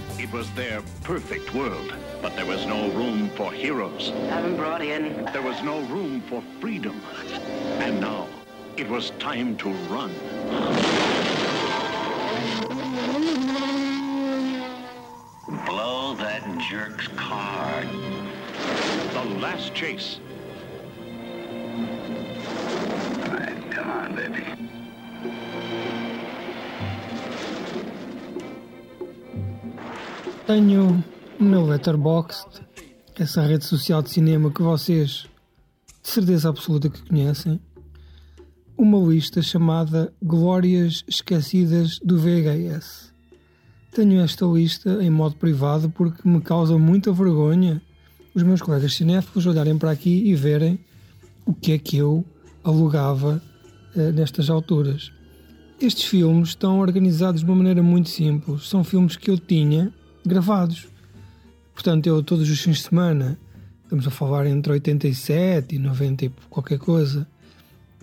2011. It was their perfect world, but there was no room for heroes. Haven't brought in. There was no room for freedom. And now, it was time to run. Blow that jerk's card. The last chase. All right, come on, baby. Tenho no meu Letterboxd, essa rede social de cinema que vocês de certeza absoluta que conhecem, uma lista chamada Glórias Esquecidas do VHS. Tenho esta lista em modo privado porque me causa muita vergonha os meus colegas cinéfilos olharem para aqui e verem o que é que eu alugava eh, nestas alturas. Estes filmes estão organizados de uma maneira muito simples. São filmes que eu tinha gravados. Portanto, eu todos os fins de semana, estamos a falar entre 87 e 90 e qualquer coisa,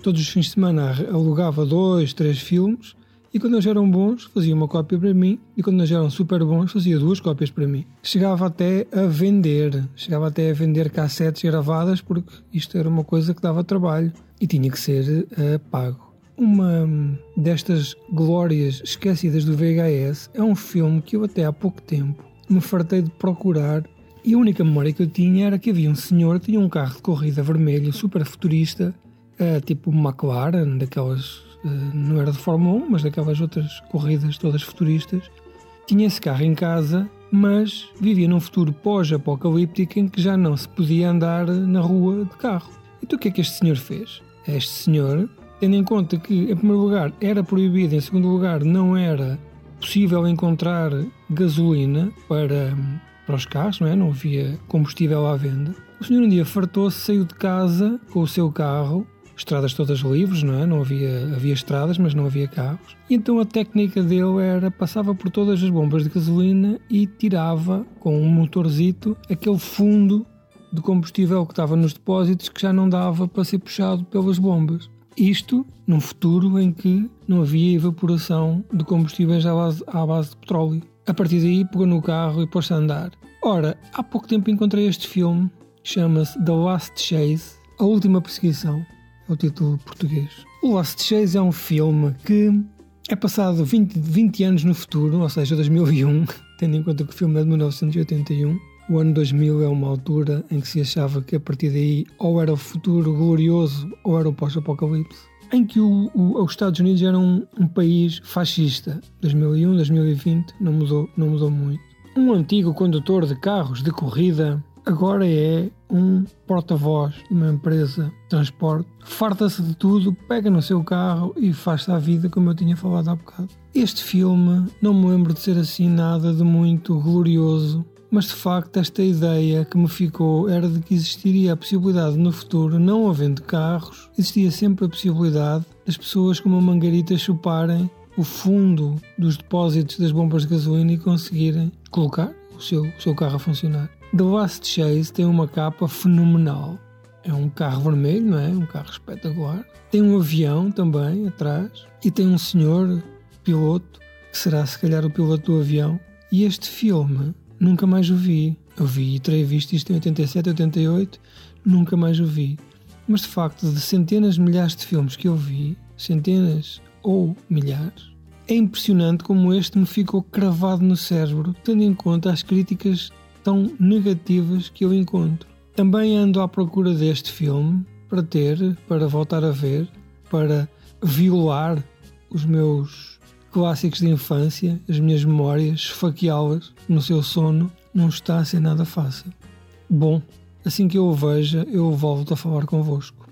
todos os fins de semana alugava dois, três filmes e quando eles eram bons fazia uma cópia para mim e quando eles eram super bons fazia duas cópias para mim. Chegava até a vender, chegava até a vender cassetes gravadas porque isto era uma coisa que dava trabalho e tinha que ser uh, pago. Uma destas glórias esquecidas do VHS é um filme que eu até há pouco tempo me fartei de procurar e a única memória que eu tinha era que havia um senhor que tinha um carro de corrida vermelho super futurista, uh, tipo McLaren, daquelas, uh, não era de Fórmula 1, mas daquelas outras corridas todas futuristas. Tinha esse carro em casa, mas vivia num futuro pós-apocalíptico em que já não se podia andar na rua de carro. Então o que é que este senhor fez? Este senhor tendo em conta que, em primeiro lugar, era proibido, em segundo lugar, não era possível encontrar gasolina para, para os carros, não é? Não havia combustível à venda. O senhor um dia fartou-se, saiu de casa com o seu carro, estradas todas livres, não é? Não havia, havia estradas, mas não havia carros. E então a técnica dele era, passava por todas as bombas de gasolina e tirava, com um motorzito, aquele fundo de combustível que estava nos depósitos que já não dava para ser puxado pelas bombas. Isto num futuro em que não havia evaporação de combustíveis à base, à base de petróleo. A partir daí pegou no carro e pôs-se a andar. Ora, há pouco tempo encontrei este filme, chama-se The Last Chase, A Última Perseguição, é o título português. O Last Chase é um filme que é passado 20, 20 anos no futuro, ou seja, 2001, tendo em conta que o filme é de 1981. O ano 2000 é uma altura em que se achava que a partir daí ou era o futuro glorioso ou era o pós-apocalipse. Em que o, o, os Estados Unidos eram um, um país fascista. 2001, 2020 não mudou, não mudou muito. Um antigo condutor de carros de corrida agora é um porta-voz de uma empresa de transporte. Farta-se de tudo, pega no seu carro e faz-se a vida como eu tinha falado há bocado. Este filme não me lembro de ser assim nada de muito glorioso mas de facto esta ideia que me ficou era de que existiria a possibilidade no futuro, não havendo carros, existia sempre a possibilidade das pessoas com uma mangarita chuparem o fundo dos depósitos das bombas de gasolina e conseguirem colocar o seu, o seu carro a funcionar. The Last Chase tem uma capa fenomenal. É um carro vermelho, não é? Um carro espetacular. Tem um avião também atrás e tem um senhor piloto que será se calhar o piloto do avião. E este filme nunca mais o vi. Eu vi e terei visto isto em 87, 88, nunca mais o vi. Mas de facto, de centenas de milhares de filmes que eu vi, centenas ou milhares, é impressionante como este me ficou cravado no cérebro, tendo em conta as críticas tão negativas que eu encontro. Também ando à procura deste filme para ter, para voltar a ver, para violar os meus clássicos de infância, as minhas memórias, esfaqueá-las no seu sono, não está a ser nada fácil. Bom, assim que eu o veja, eu volto a falar convosco.